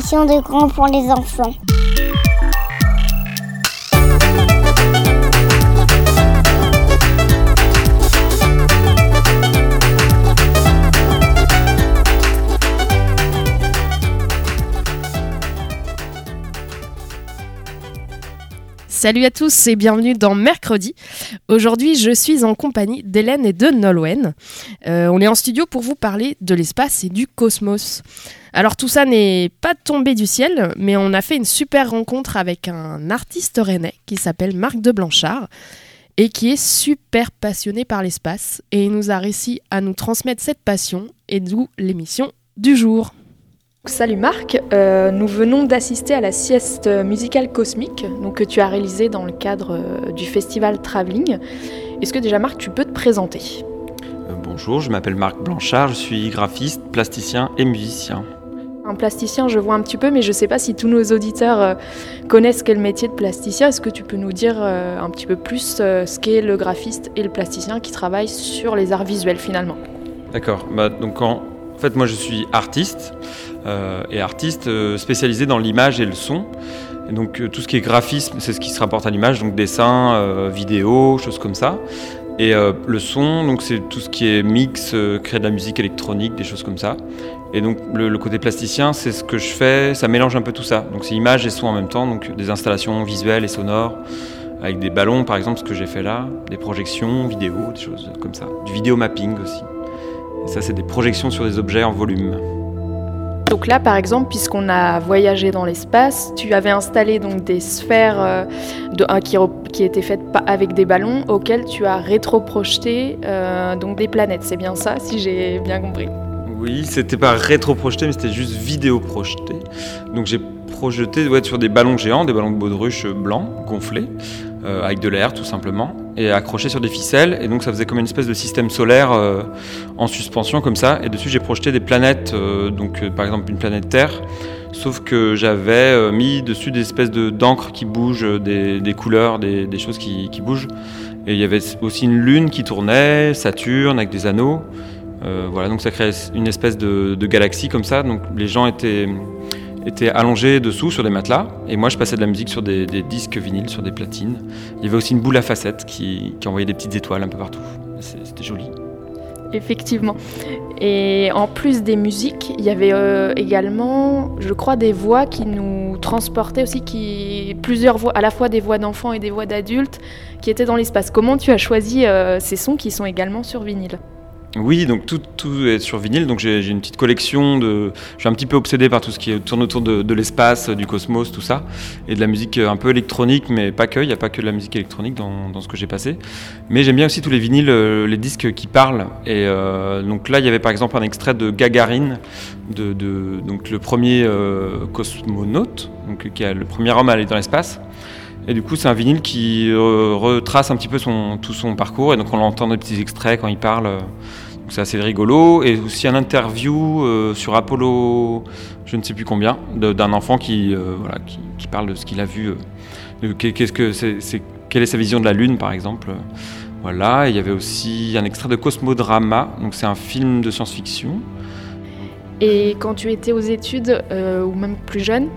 De grands pour les enfants. Salut à tous et bienvenue dans Mercredi. Aujourd'hui, je suis en compagnie d'Hélène et de Nolwenn. Euh, on est en studio pour vous parler de l'espace et du cosmos. Alors tout ça n'est pas tombé du ciel, mais on a fait une super rencontre avec un artiste rennais qui s'appelle Marc de Blanchard et qui est super passionné par l'espace et il nous a réussi à nous transmettre cette passion et d'où l'émission du jour. Salut Marc, euh, nous venons d'assister à la sieste musicale cosmique donc, que tu as réalisée dans le cadre euh, du festival Travelling. Est-ce que déjà Marc, tu peux te présenter? Euh, Bonjour, je m'appelle Marc Blanchard, je suis graphiste, plasticien et musicien. Un plasticien, je vois un petit peu, mais je ne sais pas si tous nos auditeurs connaissent quel métier de plasticien. Est-ce que tu peux nous dire un petit peu plus ce qu'est le graphiste et le plasticien qui travaillent sur les arts visuels finalement? D'accord, bah, donc en, en fait moi je suis artiste et artiste euh, spécialisé dans l'image et le son. Donc euh, tout ce qui est graphisme, c'est ce qui se rapporte à l'image, donc dessin, euh, vidéo, choses comme ça. Et euh, le son, donc c'est tout ce qui est mix, euh, créer de la musique électronique, des choses comme ça. Et donc le, le côté plasticien, c'est ce que je fais, ça mélange un peu tout ça. Donc c'est image et son en même temps, donc des installations visuelles et sonores, avec des ballons par exemple, ce que j'ai fait là, des projections, vidéo, des choses comme ça. Du vidéo mapping aussi. Et ça c'est des projections sur des objets en volume. Donc là, par exemple, puisqu'on a voyagé dans l'espace, tu avais installé donc des sphères euh, qui, étaient faites avec des ballons auxquels tu as rétroprojeté euh, donc des planètes. C'est bien ça, si j'ai bien compris. Oui, c'était pas rétro-projeté, mais c'était juste vidéo-projeté. Donc j'ai projeté ouais, sur des ballons géants, des ballons de baudruche blancs, gonflés, euh, avec de l'air tout simplement, et accrochés sur des ficelles. Et donc ça faisait comme une espèce de système solaire euh, en suspension comme ça. Et dessus j'ai projeté des planètes, euh, donc par exemple une planète Terre. Sauf que j'avais mis dessus des espèces de d'encre qui bougent, des, couleurs, des, choses qui, bougent. Et il y avait aussi une lune qui tournait, Saturne avec des anneaux. Voilà, donc ça créait une espèce de galaxie comme ça. Donc les gens étaient, étaient allongés dessous sur des matelas, et moi je passais de la musique sur des, disques vinyles, sur des platines. Il y avait aussi une boule à facettes qui, envoyait des petites étoiles un peu partout. C'était joli. Effectivement. Et en plus des musiques, il y avait euh, également, je crois, des voix qui nous transportaient aussi, qui plusieurs voix, à la fois des voix d'enfants et des voix d'adultes, qui étaient dans l'espace. Comment tu as choisi euh, ces sons qui sont également sur vinyle? Oui, donc tout, tout est sur vinyle. Donc j'ai une petite collection de. Je suis un petit peu obsédé par tout ce qui tourne autour de, de l'espace, du cosmos, tout ça, et de la musique un peu électronique, mais pas que. Il n'y a pas que de la musique électronique dans, ce que j'ai passé. Mais j'aime bien aussi tous les vinyles, euh, les disques qui parlent. Et euh, donc là, il y avait par exemple un extrait de Gagarine, de, donc le premier euh, cosmonaute, donc le premier homme à aller dans l'espace. Et du coup, c'est un vinyle qui euh, retrace un petit peu tout son parcours. Et donc, on l'entend des petits extraits quand il parle. donc c'est assez rigolo. Et aussi un interview euh, sur Apollo, je ne sais plus combien, d'un enfant qui, euh, voilà, qui, parle de ce qu'il a vu. euh, qu'est-ce que c'est, quelle est sa vision de la Lune, par exemple. Voilà. Il y avait aussi un extrait de Cosmodrama. Donc, c'est un film de science-fiction. Et quand tu étais aux études, ou même plus jeune,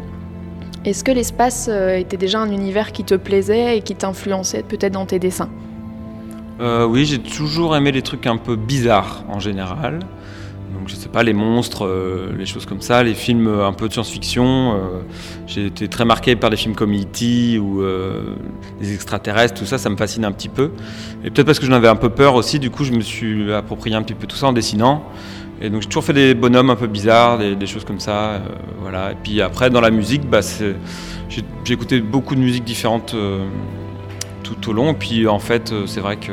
est-ce que l'espace euh, était déjà un univers qui te plaisait et qui t'influençait peut-être dans tes dessins Euh, oui, j'ai toujours aimé les trucs un peu bizarres en général. Donc je sais pas, les monstres, euh, les choses comme ça, les films un peu de science-fiction. j'ai été très marqué par des films comme E.T. ou les extraterrestres, tout ça, ça me fascine un petit peu. Et peut-être parce que j'en avais un peu peur aussi, du coup je me suis approprié un petit peu tout ça en dessinant. Et donc j'ai toujours fait des bonhommes un peu bizarres, des, choses comme ça. euh, voilà. Et puis après, dans la musique, bah, j'ai écouté beaucoup de musiques différentes. euh, tout au long. Et puis en fait, euh, c'est vrai que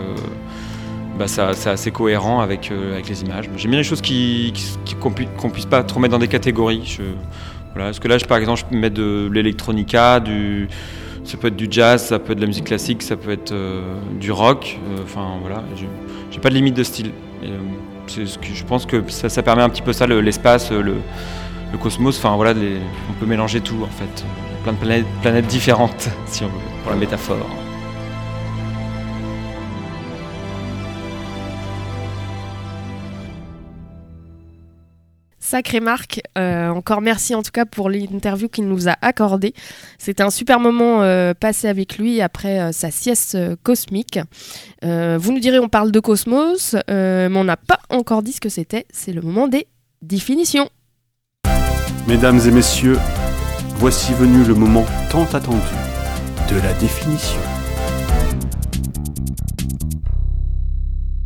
bah, c'est assez cohérent avec, euh, avec les images. J'aime bien les choses qui, qui- qui- qu'on qu'on puisse pas trop mettre dans des catégories. Voilà, parce que là, par exemple, je mettre de l'électronica, ça peut être du jazz, ça peut être de la musique classique, ça peut être euh, du rock. euh, Enfin voilà, j'ai- pas de limite de style. Euh, je pense que ça, permet un petit peu ça, le- l'espace, le, le cosmos. Enfin voilà, on peut mélanger tout en fait. Plein de planètes différentes, si on veut, pour la métaphore. Sacré Marc, euh, encore merci en tout cas pour l'interview qu'il nous a accordée. C'était un super moment euh, passé avec lui après euh, sa sieste euh, cosmique. Euh, vous nous direz, on parle de cosmos, euh, mais on n'a pas encore dit ce que c'était. C'est le moment des définitions. Mesdames et messieurs, voici venu le moment tant attendu de la définition.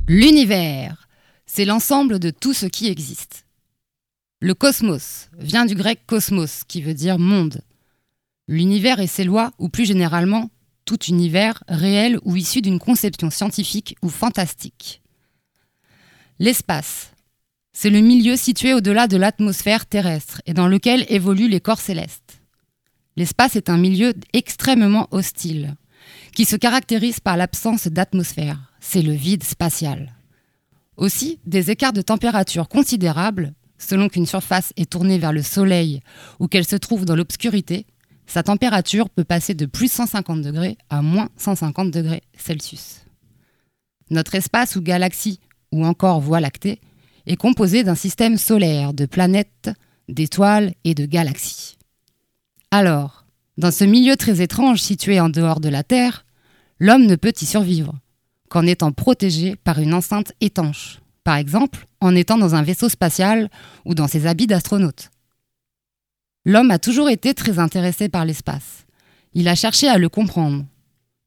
L'univers, c'est l'ensemble de tout ce qui existe. Le cosmos vient du grec cosmos, qui veut dire monde. L'univers et ses lois, ou plus généralement, tout univers réel ou issu d'une conception scientifique ou fantastique. L'espace, c'est le milieu situé au-delà de l'atmosphère terrestre et dans lequel évoluent les corps célestes. L'espace est un milieu extrêmement hostile, qui se caractérise par l'absence d'atmosphère. C'est le vide spatial. Aussi, des écarts de température considérables, selon qu'une surface est tournée vers le Soleil ou qu'elle se trouve dans l'obscurité, sa température peut passer de plus 150 degrés à moins 150 degrés Celsius. Notre espace ou galaxie, ou encore Voie lactée, est composé d'un système solaire de planètes, d'étoiles et de galaxies. Alors, dans ce milieu très étrange situé en dehors de la Terre, l'homme ne peut y survivre qu'en étant protégé par une enceinte étanche, par exemple en étant dans un vaisseau spatial ou dans ses habits d'astronaute. L'homme a toujours été très intéressé par l'espace. Il a cherché à le comprendre.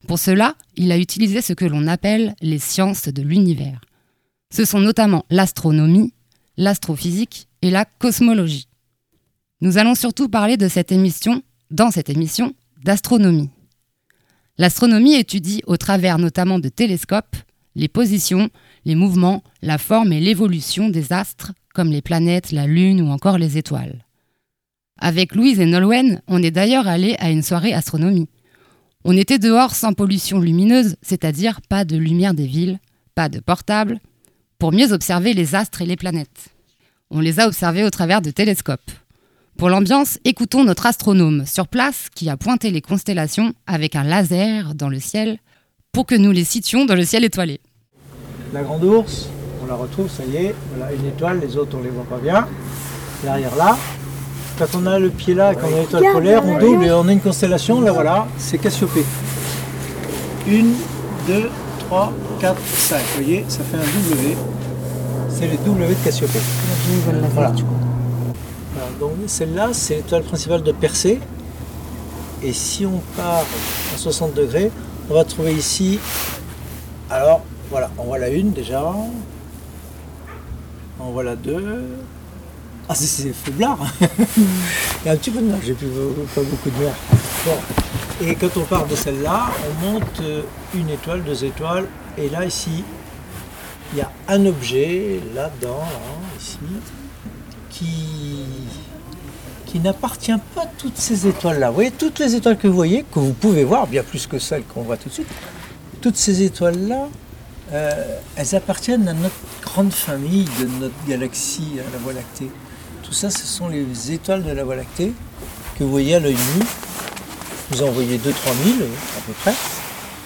Pour cela, il a utilisé ce que l'on appelle les sciences de l'univers. Ce sont notamment l'astronomie, l'astrophysique et la cosmologie. Nous allons surtout parler de cette émission, dans cette émission, d'astronomie. L'astronomie étudie, au travers notamment de télescopes, les positions, les mouvements, la forme et l'évolution des astres, comme les planètes, la Lune ou encore les étoiles. Avec Louise et Nolwenn, on est d'ailleurs allé à une soirée astronomie. On était dehors sans pollution lumineuse, c'est-à-dire pas de lumière des villes, pas de portable, pour mieux observer les astres et les planètes. On les a observés au travers de télescopes. Pour l'ambiance, écoutons notre astronome sur place qui a pointé les constellations avec un laser dans le ciel pour que nous les citions dans le ciel étoilé. La grande ours, on la retrouve, ça y est, voilà une étoile, les autres on les voit pas bien. Derrière là, quand on a le pied là et qu'on a l'étoile polaire, on double et on a une constellation, là voilà, c'est Cassiopée. Une, deux, trois, quatre, cinq. Vous voyez, ça fait un W. C'est les W de Cassiopée. Voilà. Voilà, donc celle-là, c'est l'étoile principale de Persée. Et si on part à 60 degrés, on va trouver ici. Alors, voilà, on voit la une déjà. On voit la deux. Ah, c'est- faiblard. Il y a un petit peu de mer, j'ai plus pas beaucoup de mer. Bon. Et quand on part de celle-là, on monte euh, une étoile, deux étoiles. Et là, ici, il y a un objet là-dedans, là, ici, qui, qui n'appartient pas à toutes ces étoiles-là. Vous voyez, toutes les étoiles que vous voyez, que vous pouvez voir, bien plus que celles qu'on voit tout de suite, toutes ces étoiles-là, euh, elles appartiennent à notre grande famille de notre galaxie, à la Voie lactée. Tout ça, ce sont les étoiles de la Voie lactée que vous voyez à l'œil nu. Vous en voyez 2-3 000 à peu près,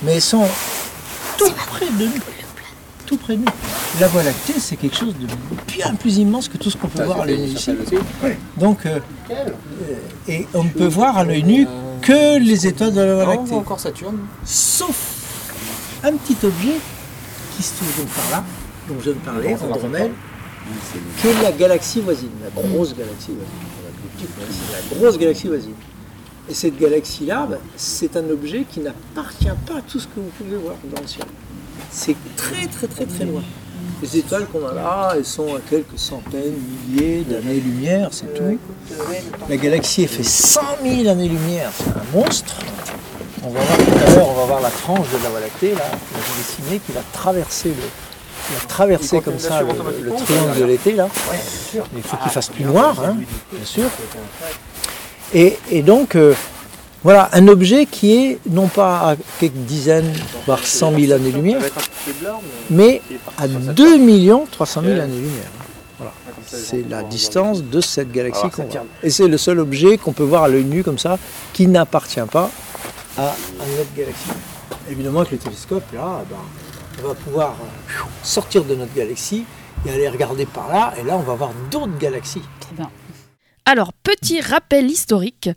mais elles sont tout près de nous. Tout près de nous. La Voie lactée, c'est quelque chose de bien plus immense que tout ce qu'on peut voir à l'œil nu ici. Donc, euh, euh, et on ne peut voir à l'œil nu que les étoiles de la Voie lactée. encore Saturne. Sauf un petit objet qui se trouve donc par là, dont je viens de parler, Andromède, qui est la galaxie voisine, la grosse galaxie voisine. La grosse galaxie voisine. Et cette galaxie-là, ben, c'est un objet qui n'appartient pas à tout ce que vous pouvez voir dans le ciel. C'est très très très très loin. Les étoiles qu'on a là, elles sont à quelques centaines, milliers d'années-lumière, c'est tout. La galaxie elle fait 100 000 années-lumière, c'est un monstre. On va voir tout à l'heure, on va voir la tranche de la Voie lactée, là, dessinée, qui va traverser le, qui va traverser comme ça le, le triangle de l'été, là. Il faut qu'il fasse plus noir, hein, bien sûr. Et, et donc, euh, voilà, un objet qui est non pas à quelques dizaines, voire 100 000 années-lumière, mais à 2 300 000 années-lumière. Voilà. C'est la distance de cette galaxie qu'on voit. Et c'est le seul objet qu'on peut voir à l'œil nu comme ça, qui n'appartient pas à, à notre galaxie. Évidemment, avec le télescope, là, ben, on va pouvoir euh, sortir de notre galaxie et aller regarder par là, et là, on va voir d'autres galaxies. Alors, petit rappel historique.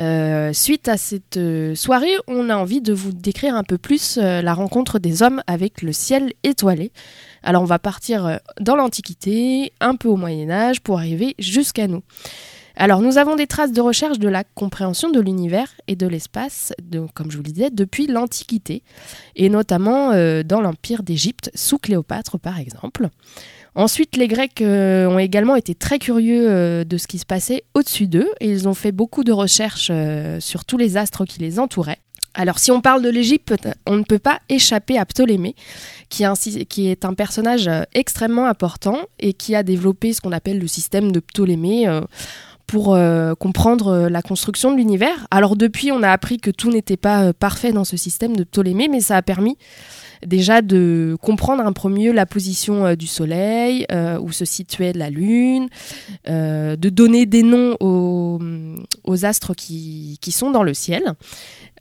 Euh, suite à cette euh, soirée, on a envie de vous décrire un peu plus la rencontre des hommes avec le ciel étoilé. Alors, on va partir dans l'Antiquité, un peu au Moyen Âge, pour arriver jusqu'à nous. Alors, nous avons des traces de recherche de la compréhension de l'univers et de l'espace, comme je vous le disais, depuis l'Antiquité, et notamment euh, dans l'Empire d'Égypte, sous Cléopâtre par exemple. Ensuite, les Grecs euh, ont également été très curieux euh, de ce qui se passait au-dessus d'eux et ils ont fait beaucoup de recherches sur tous les astres qui les entouraient. Alors, si on parle de l'Égypte, on ne peut pas échapper à Ptolémée, qui est un, personnage extrêmement important et qui a développé ce qu'on appelle le système de Ptolémée pour euh, comprendre euh, la construction de l'univers. Alors, depuis, on a appris que tout n'était pas euh, parfait dans ce système de Ptolémée, mais ça a permis déjà de comprendre un peu mieux la position euh, du Soleil, euh, où se situait la Lune, euh, de donner des noms aux, astres qui, qui sont dans le ciel.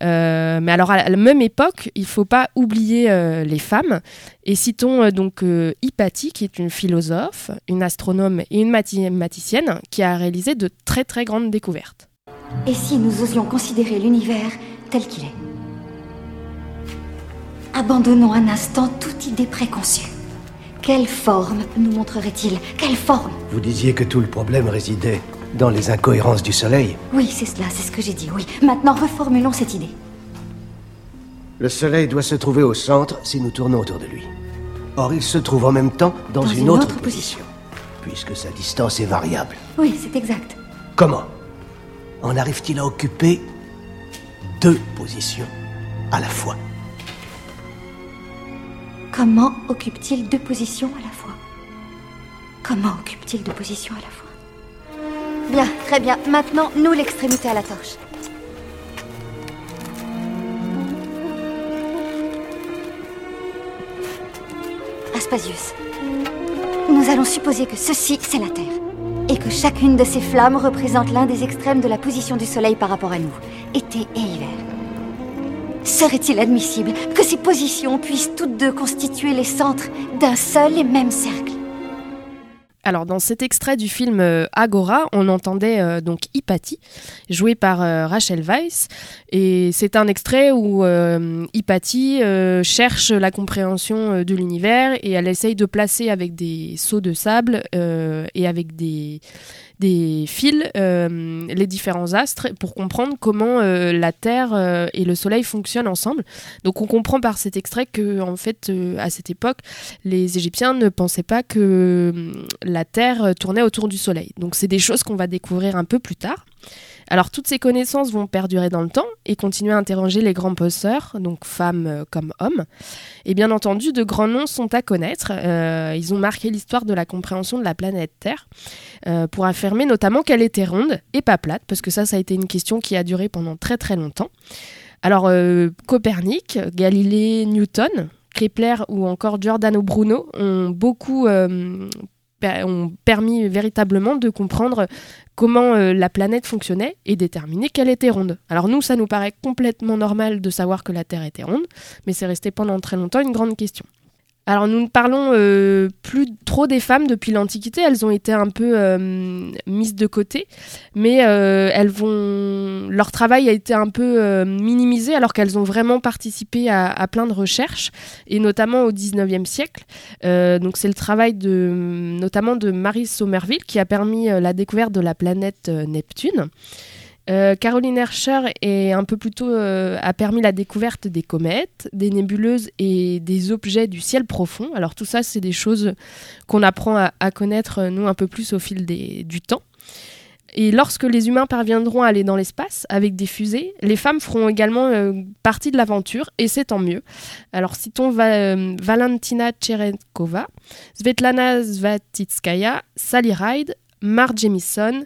Mais alors à la même époque, il ne faut pas oublier les femmes. Et citons donc Hypatie, qui est une philosophe, une astronome et une mathématicienne, qui a réalisé de très très grandes découvertes. Et si nous osions considérer l'univers tel qu'il est? Abandonnons un instant toute idée préconçue. Quelle forme nous montrerait-il? Quelle forme? Vous disiez que tout le problème résidait dans les incohérences du Soleil. Oui, c'est cela, c'est ce que j'ai dit, oui. Maintenant, reformulons cette idée. Le Soleil doit se trouver au centre si nous tournons autour de lui. Or, il se trouve en même temps dans, Dans une, une autre, autre position, puisque sa distance est variable. Oui, c'est exact. Comment En arrive-t-il à occuper deux positions à la fois? Comment occupe-t-il deux positions à la fois? Comment occupe-t-il deux positions à la fois? Bien, très bien. Maintenant, nous l'extrémité à la torche. Aspasius, nous allons supposer que ceci, c'est la Terre. Et que chacune de ces flammes représente l'un des extrêmes de la position du Soleil par rapport à nous, été et hiver. Serait-il admissible que ces positions puissent toutes deux constituer les centres d'un seul et même cercle? Alors, dans cet extrait du film euh, Agora, on entendait euh, donc Hypatie, jouée par euh, Rachel Weisz. Et c'est un extrait où euh, cherche la compréhension de l'univers et elle essaye de placer avec des seaux de sable et avec des, des fils euh, les différents astres pour comprendre comment euh, la Terre euh, et le Soleil fonctionnent ensemble. Donc, on comprend par cet extrait que, en fait, à cette époque, les Égyptiens ne pensaient pas que la Terre tournait autour du Soleil. Donc c'est des choses qu'on va découvrir un peu plus tard. Alors toutes ces connaissances vont perdurer dans le temps et continuer à interroger les grands penseurs, donc femmes comme hommes. Et bien entendu, de grands noms sont à connaître. Ils ont marqué l'histoire de la compréhension de la planète Terre pour notamment qu'elle était ronde et pas plate, parce que ça, ça a été une question qui a duré pendant très très longtemps. Alors euh, Copernic, Galilée, Newton, Kepler ou encore Giordano Bruno ont beaucoup euh, ont permis véritablement de comprendre comment euh, la planète fonctionnait et déterminer qu'elle était ronde. Alors nous, ça nous paraît complètement normal de savoir que la Terre était ronde, mais c'est resté pendant très longtemps une grande question. Alors nous ne parlons euh, plus trop des femmes depuis l'Antiquité, elles ont été un peu euh, mises de côté, mais euh, elles vont, leur travail a été un peu minimisé alors qu'elles ont vraiment participé à, plein de recherches et notamment au 19e siècle. Donc c'est le travail de, notamment de Marie Somerville qui a permis la découverte de la planète Neptune. Euh, Caroline tôt euh, a permis la découverte des comètes, des nébuleuses et des objets du ciel profond. Alors tout ça, c'est des choses qu'on apprend à, connaître euh, nous un peu plus au fil du temps. Et lorsque les humains parviendront à aller dans l'espace avec des fusées, les femmes feront également partie de l'aventure et c'est tant mieux. Alors citons Va- Valentina Cherenkova, Svetlana Svatitskaya, Sally Ride, Marge Jemison,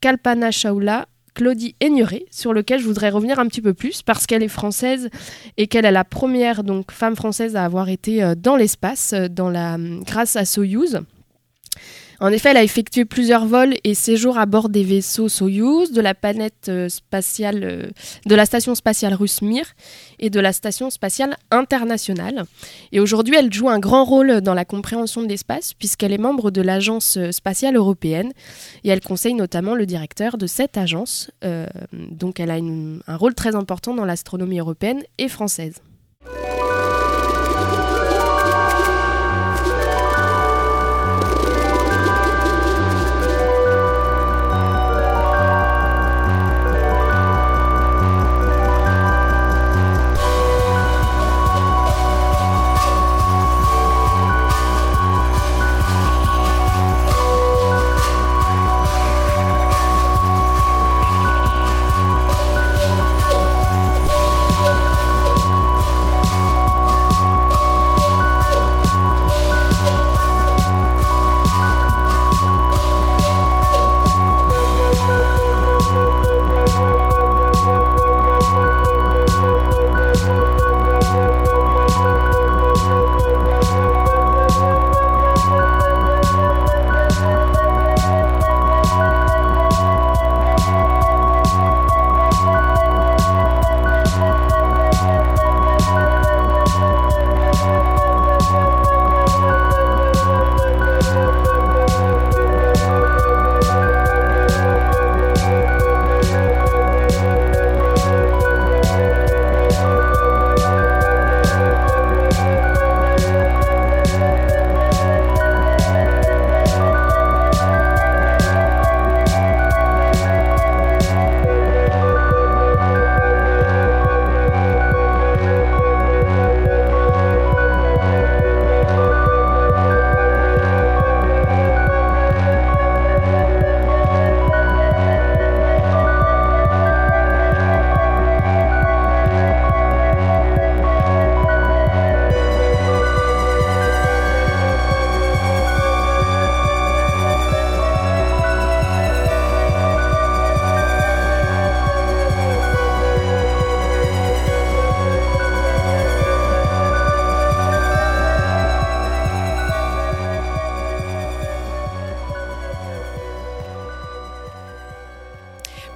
Kalpana Chawla, Claudie Aigneret, sur lequel je voudrais revenir un petit peu plus parce qu'elle est française et qu'elle est la première donc femme française à avoir été euh, dans l'espace euh, la grâce à Soyouz. En effet, elle a effectué plusieurs vols et séjours à bord des vaisseaux Soyouz, de la planète euh, euh, de la station spatiale russe Mir et de la station spatiale internationale. Et aujourd'hui, elle joue un grand rôle dans la compréhension de l'espace puisqu'elle est membre de l'agence spatiale européenne et elle conseille notamment le directeur de cette agence. Euh, donc, elle a un rôle très important dans l'astronomie européenne et française.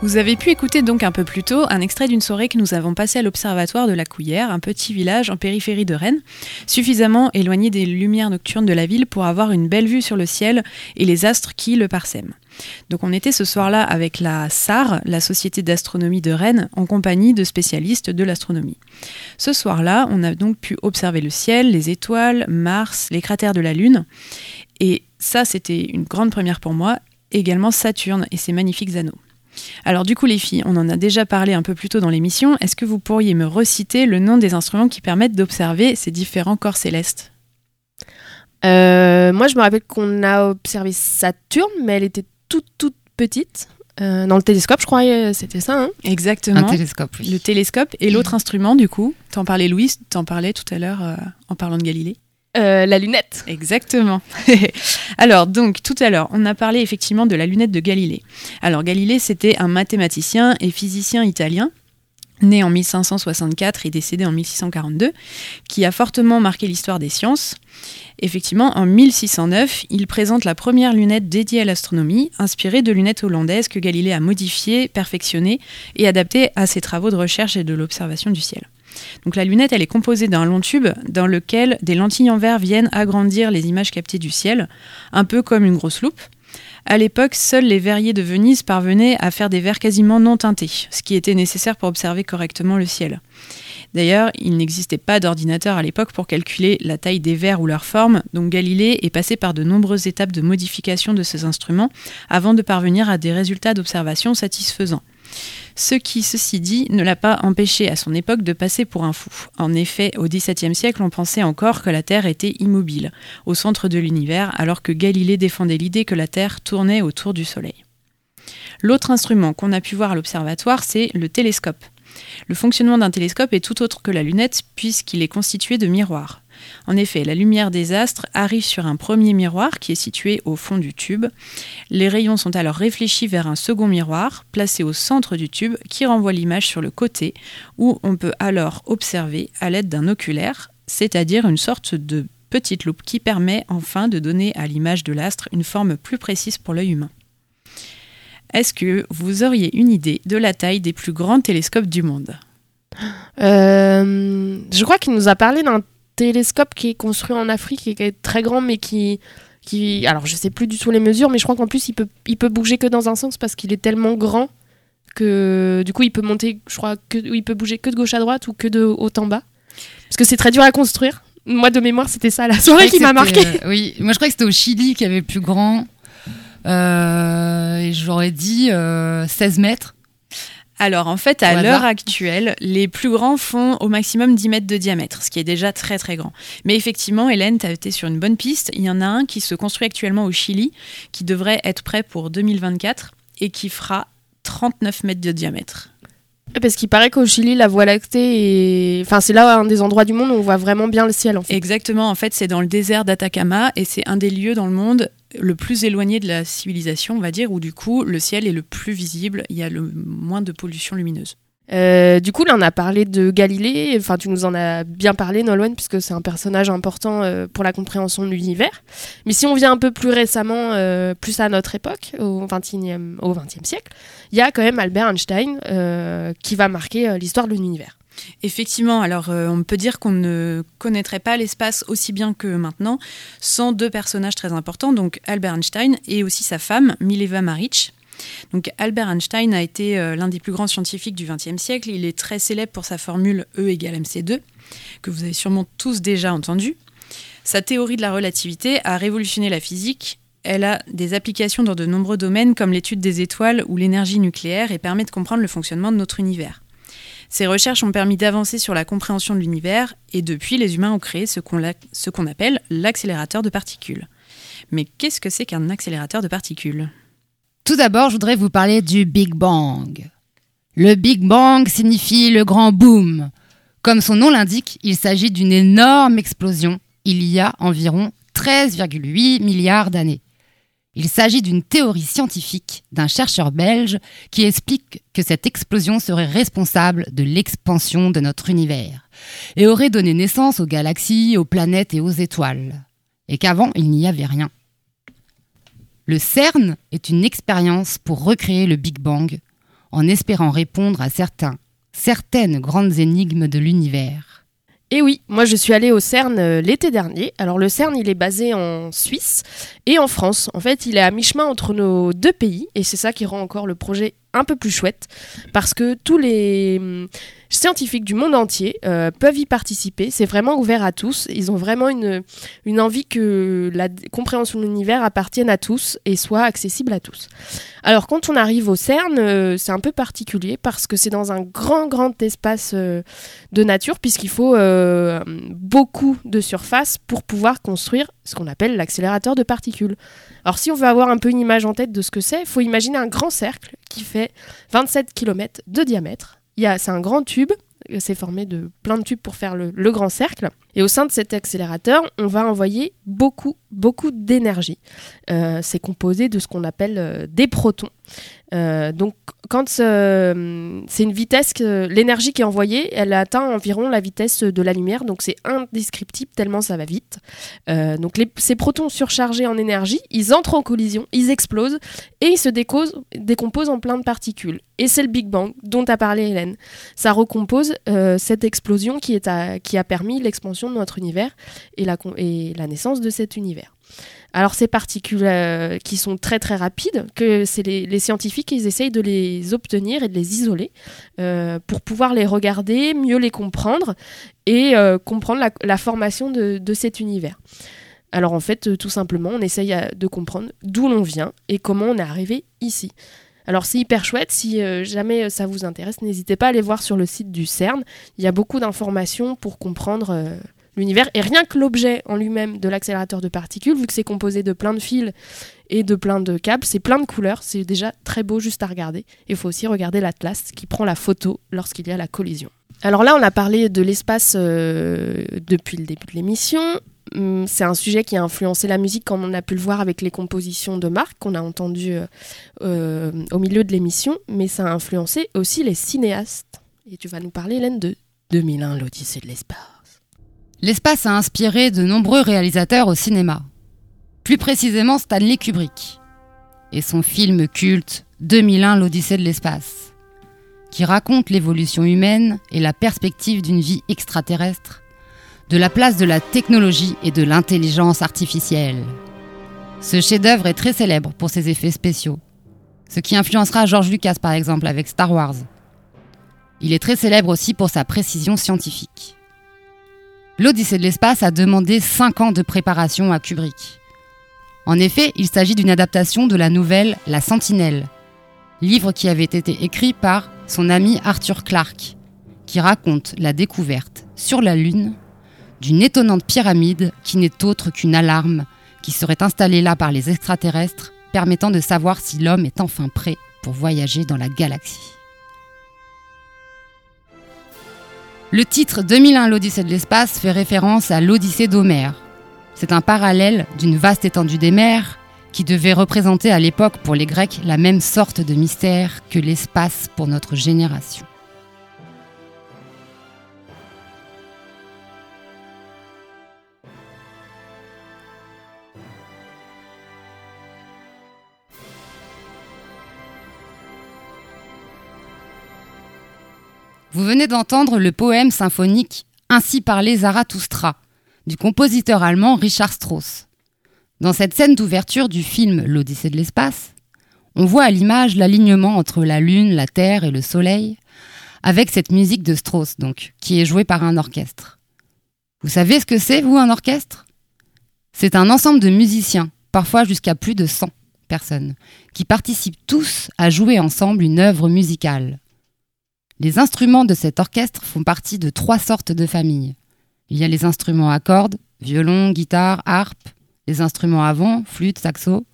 Vous avez pu écouter donc un peu plus tôt un extrait d'une soirée que nous avons passée à l'Observatoire de la Couillère, un petit village en périphérie de Rennes, suffisamment éloigné des lumières nocturnes de la ville pour avoir une belle vue sur le ciel et les astres qui le parsèment. Donc on était ce soir-là avec la SAR, la Société d'astronomie de Rennes, en compagnie de spécialistes de l'astronomie. Ce soir-là, on a donc pu observer le ciel, les étoiles, Mars, les cratères de la Lune. Et ça, c'était une grande première pour moi, également Saturne et ses magnifiques anneaux. Alors du coup les filles, on en a déjà parlé un peu plus tôt dans l'émission, est-ce que vous pourriez me reciter le nom des instruments qui permettent d'observer ces différents corps célestes? Euh, moi, je me rappelle qu'on a observé Saturne, mais elle était toute, toute petite. Euh, dans le télescope, je crois, euh, c'était ça. hein? Exactement. Un télescope, oui. Le télescope et l'autre instrument du coup, t'en parlais Louise, t'en parlais tout à l'heure euh, en parlant de Galilée. Euh, la lunette. Exactement. Alors, donc, tout à l'heure, on a parlé effectivement de la lunette de Galilée. Alors, Galilée, c'était un mathématicien et physicien italien, né en 1564 et décédé en 1642, qui a fortement marqué l'histoire des sciences. Effectivement, en 1609, il présente la première lunette dédiée à l'astronomie, inspirée de lunettes hollandaises que Galilée a modifiées, perfectionnées et adaptées à ses travaux de recherche et de l'observation du ciel. Donc la lunette, elle est composée d'un long tube dans lequel des lentilles en verre viennent agrandir les images captées du ciel, un peu comme une grosse loupe. À l'époque, seuls les verriers de Venise parvenaient à faire des verres quasiment non teintés, ce qui était nécessaire pour observer correctement le ciel. D'ailleurs, il n'existait pas d'ordinateur à l'époque pour calculer la taille des verres ou leur forme, donc Galilée est passé par de nombreuses étapes de modification de ces instruments avant de parvenir à des résultats d'observation satisfaisants. Ce qui, ceci dit, ne l'a pas empêché à son époque de passer pour un fou. En effet, au XVIIe siècle, on pensait encore que la Terre était immobile, au centre de l'univers, alors que Galilée défendait l'idée que la Terre tournait autour du Soleil. L'autre instrument qu'on a pu voir à l'observatoire, c'est le télescope. Le fonctionnement d'un télescope est tout autre que la lunette puisqu'il est constitué de miroirs. En effet, la lumière des astres arrive sur un premier miroir qui est situé au fond du tube. Les rayons sont alors réfléchis vers un second miroir placé au centre du tube qui renvoie l'image sur le côté où on peut alors observer à l'aide d'un oculaire, c'est-à-dire une sorte de petite loupe qui permet enfin de donner à l'image de l'astre une forme plus précise pour l'œil humain. Est-ce que vous auriez une idée de la taille des plus grands télescopes du monde? Euh, je crois qu'il nous a parlé d'un télescope qui est construit en Afrique et qui est très grand, mais qui, qui, alors je sais plus du tout les mesures, mais je crois qu'en plus il peut, il peut bouger que dans un sens parce qu'il est tellement grand que du coup il peut monter, je crois que il peut bouger que de gauche à droite ou que de haut en bas, parce que c'est très dur à construire. Moi de mémoire c'était ça la soirée qui m'a marqué. euh, oui, moi je crois que c'était au Chili qui avait le plus grand. Euh, et j'aurais dit euh, 16 mètres. Alors en fait, à l'heure actuelle, les plus grands font au maximum 10 mètres de diamètre, ce qui est déjà très très grand. Mais effectivement, Hélène, tu as été sur une bonne piste. Il y en a un qui se construit actuellement au Chili, qui devrait être prêt pour 2024 et qui fera 39 mètres de diamètre. Parce qu'il paraît qu'au Chili la Voie lactée, est... enfin c'est là un des endroits du monde où on voit vraiment bien le ciel en fait. Exactement, en fait, c'est dans le désert d'Atacama et c'est un des lieux dans le monde le plus éloigné de la civilisation, on va dire, où du coup le ciel est le plus visible, il y a le moins de pollution lumineuse. Euh, du coup, là, on a parlé de Galilée. Enfin, tu nous en as bien parlé, Nolwenn, puisque c'est un personnage important euh, pour la compréhension de l'univers. Mais si on vient un peu plus récemment, euh, plus à notre époque, au XXe au 20e siècle, il y a quand même Albert Einstein euh, qui va marquer euh, l'histoire de l'univers. Effectivement, alors euh, on peut dire qu'on ne connaîtrait pas l'espace aussi bien que maintenant sans deux personnages très importants, donc Albert Einstein et aussi sa femme, Mileva Maric. Donc Albert Einstein a été euh, l'un des plus grands scientifiques du XXe siècle. Il est très célèbre pour sa formule E égale mc2, que vous avez sûrement tous déjà entendue. Sa théorie de la relativité a révolutionné la physique. Elle a des applications dans de nombreux domaines comme l'étude des étoiles ou l'énergie nucléaire et permet de comprendre le fonctionnement de notre univers. Ces recherches ont permis d'avancer sur la compréhension de l'univers et depuis, les humains ont créé ce qu'on la- ce qu'on appelle l'accélérateur de particules. Mais qu'est-ce que c'est qu'un accélérateur de particules? Tout d'abord, je voudrais vous parler du Big Bang. Le Big Bang signifie le grand boom. Comme son nom l'indique, il s'agit d'une énorme explosion il y a environ 13,8 milliards d'années. Il s'agit d'une théorie scientifique d'un chercheur belge qui explique que cette explosion serait responsable de l'expansion de notre univers et aurait donné naissance aux galaxies, aux planètes et aux étoiles. Et qu'avant, il n'y avait rien. Le CERN est une expérience pour recréer le Big Bang en espérant répondre à certaines grandes énigmes de l'univers. Et oui, moi je suis allée au CERN euh, l'été dernier. Alors le CERN, il est basé en Suisse et en France. En fait, il est à mi-chemin entre nos deux pays et c'est ça qui rend encore le projet un peu plus chouette parce que tous les scientifiques du monde entier euh, peuvent y participer. C'est vraiment ouvert à tous. Ils ont vraiment une, une envie que la compréhension de l'univers appartienne à tous et soit accessible à tous. Alors quand on arrive au CERN, euh, c'est un peu particulier parce que c'est dans un grand grand espace euh, de nature puisqu'il faut euh, beaucoup de surface pour pouvoir construire ce qu'on appelle l'accélérateur de particules. Alors si on veut avoir un peu une image en tête de ce que c'est, il faut imaginer un grand cercle qui fait 27 km de diamètre. C'est un grand tube, c'est formé de plein de tubes pour faire le, le grand cercle. Et au sein de cet accélérateur, on va envoyer beaucoup, beaucoup d'énergie. Euh, c'est composé de ce qu'on appelle euh, des protons. Euh, donc, quand c'est une vitesse, l'énergie qui est envoyée, elle atteint environ la vitesse de la lumière, donc c'est indescriptible tellement ça va vite. Donc, ces protons surchargés en énergie, ils entrent en collision, ils explosent et ils se décomposent en plein de particules. Et c'est le Big Bang dont a parlé Hélène. Ça recompose cette explosion qui, est qui a permis l'expansion de notre univers et la, naissance de cet univers. Alors ces particules euh, qui sont très très rapides, que c'est les, scientifiques ils essayent de les obtenir et de les isoler euh, pour pouvoir les regarder, mieux les comprendre et euh, comprendre la, formation de, cet univers. Alors en fait, tout simplement, on essaye de comprendre d'où l'on vient et comment on est arrivé ici. Alors c'est hyper chouette, si jamais ça vous intéresse, n'hésitez pas à aller voir sur le site du CERN. Il y a beaucoup d'informations pour comprendre l'univers. Et rien que l'objet en lui-même de l'accélérateur de particules, vu que c'est composé de plein de fils et de plein de câbles, c'est plein de couleurs, c'est déjà très beau juste à regarder. Il faut aussi regarder l'atlas qui prend la photo lorsqu'il y a la collision. Alors là, on a parlé de l'espace euh, depuis le début de l'émission. Hum, C'est un sujet qui a influencé la musique, comme on a pu le voir avec les compositions de Marc qu'on a entendues euh, euh, au milieu de l'émission, mais ça a influencé aussi les cinéastes. Et tu vas nous parler, Hélène, de 2001, l'Odyssée de l'espace. L'espace a inspiré de nombreux réalisateurs au cinéma. Plus précisément Stanley Kubrick. Et son film culte 2001 l'Odyssée de l'espace, qui raconte l'évolution humaine et la perspective d'une vie extraterrestre, de la place de la technologie et de l'intelligence artificielle. Ce chef-d'œuvre est très célèbre pour ses effets spéciaux, ce qui influencera George Lucas par exemple avec Star Wars. Il est très célèbre aussi pour sa précision scientifique. L'Odyssée de l'espace a demandé 5 ans de préparation à Kubrick. En effet, il s'agit d'une adaptation de la nouvelle La Sentinelle, livre qui avait été écrit par son ami Arthur Clarke, qui raconte la découverte sur la Lune d'une étonnante pyramide qui n'est autre qu'une alarme qui serait installée là par les extraterrestres, permettant de savoir si l'homme est enfin prêt pour voyager dans la galaxie. Le titre 2001 l'Odyssée de l'espace fait référence à l'Odyssée d'Homère. C'est un parallèle d'une vaste étendue des mers qui devait représenter à l'époque pour les Grecs la même sorte de mystère que l'espace pour notre génération. Vous venez d'entendre le poème symphonique Ainsi parlait Zarathustra du compositeur allemand Richard Strauss. Dans cette scène d'ouverture du film L'Odyssée de l'espace, on voit à l'image l'alignement entre la Lune, la Terre et le Soleil, avec cette musique de Strauss, donc, qui est jouée par un orchestre. Vous savez ce que c'est, vous, un orchestre? C'est un ensemble de musiciens, parfois jusqu'à plus de 100 personnes, qui participent tous à jouer ensemble une œuvre musicale. Les instruments de cet orchestre font partie de trois sortes de familles. Il y a les instruments à cordes, violon, guitare, harpe, les instruments à vent, flûte, saxo,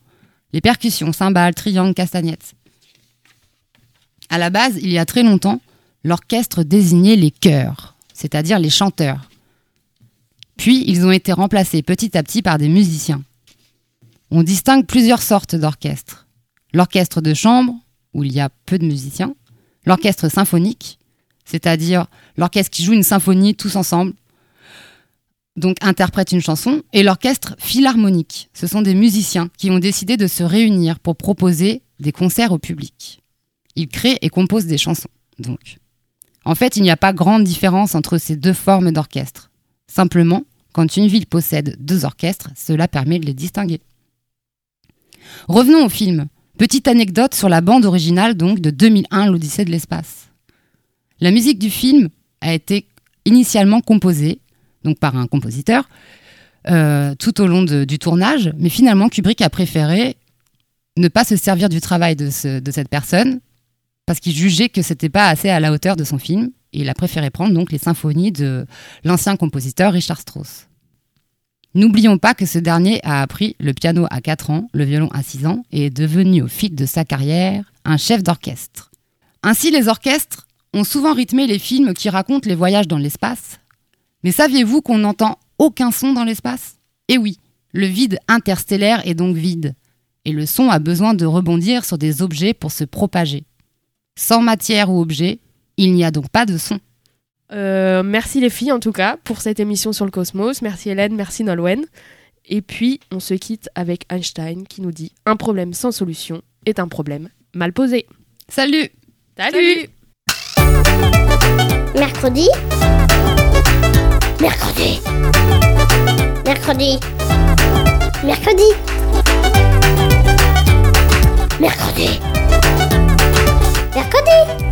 les percussions, cymbales, triangles, castagnettes. À la base, il y a très longtemps, l'orchestre désignait les chœurs, c'est-à-dire les chanteurs. Puis, ils ont été remplacés petit à petit par des musiciens. On distingue plusieurs sortes d'orchestres. L'orchestre de chambre, où il y a peu de musiciens, l'orchestre symphonique, c'est-à-dire l'orchestre qui joue une symphonie tous ensemble, donc interprète une chanson, et l'orchestre philharmonique. Ce sont des musiciens qui ont décidé de se réunir pour proposer des concerts au public. Ils créent et composent des chansons, donc. En fait, il n'y a pas grande différence entre ces deux formes d'orchestre. Simplement, quand une ville possède deux orchestres, cela permet de les distinguer. Revenons au film. Petite anecdote sur la bande originale donc de 2001, l'Odyssée de l'espace. La musique du film a été initialement composée donc par un compositeur euh, tout au long du tournage, mais finalement Kubrick a préféré ne pas se servir du travail de, de cette personne parce qu'il jugeait que c'était pas assez à la hauteur de son film et il a préféré prendre donc les symphonies de l'ancien compositeur Richard Strauss. N'oublions pas que ce dernier a appris le piano à 4 ans, le violon à 6 ans et est devenu au fil de sa carrière un chef d'orchestre. Ainsi, les orchestres ont souvent rythmé les films qui racontent les voyages dans l'espace. Mais saviez-vous qu'on n'entend aucun son dans l'espace? Eh oui, le vide interstellaire est donc vide. Et le son a besoin de rebondir sur des objets pour se propager. Sans matière ou objet, il n'y a donc pas de son. Euh, merci les filles en tout cas pour cette émission sur le cosmos. Merci Hélène, merci Nolwen. Et puis on se quitte avec Einstein qui nous dit un problème sans solution est un problème mal posé. Salut. Salut. Mercredi. Mercredi. Mercredi. Mercredi. Mercredi. Mercredi.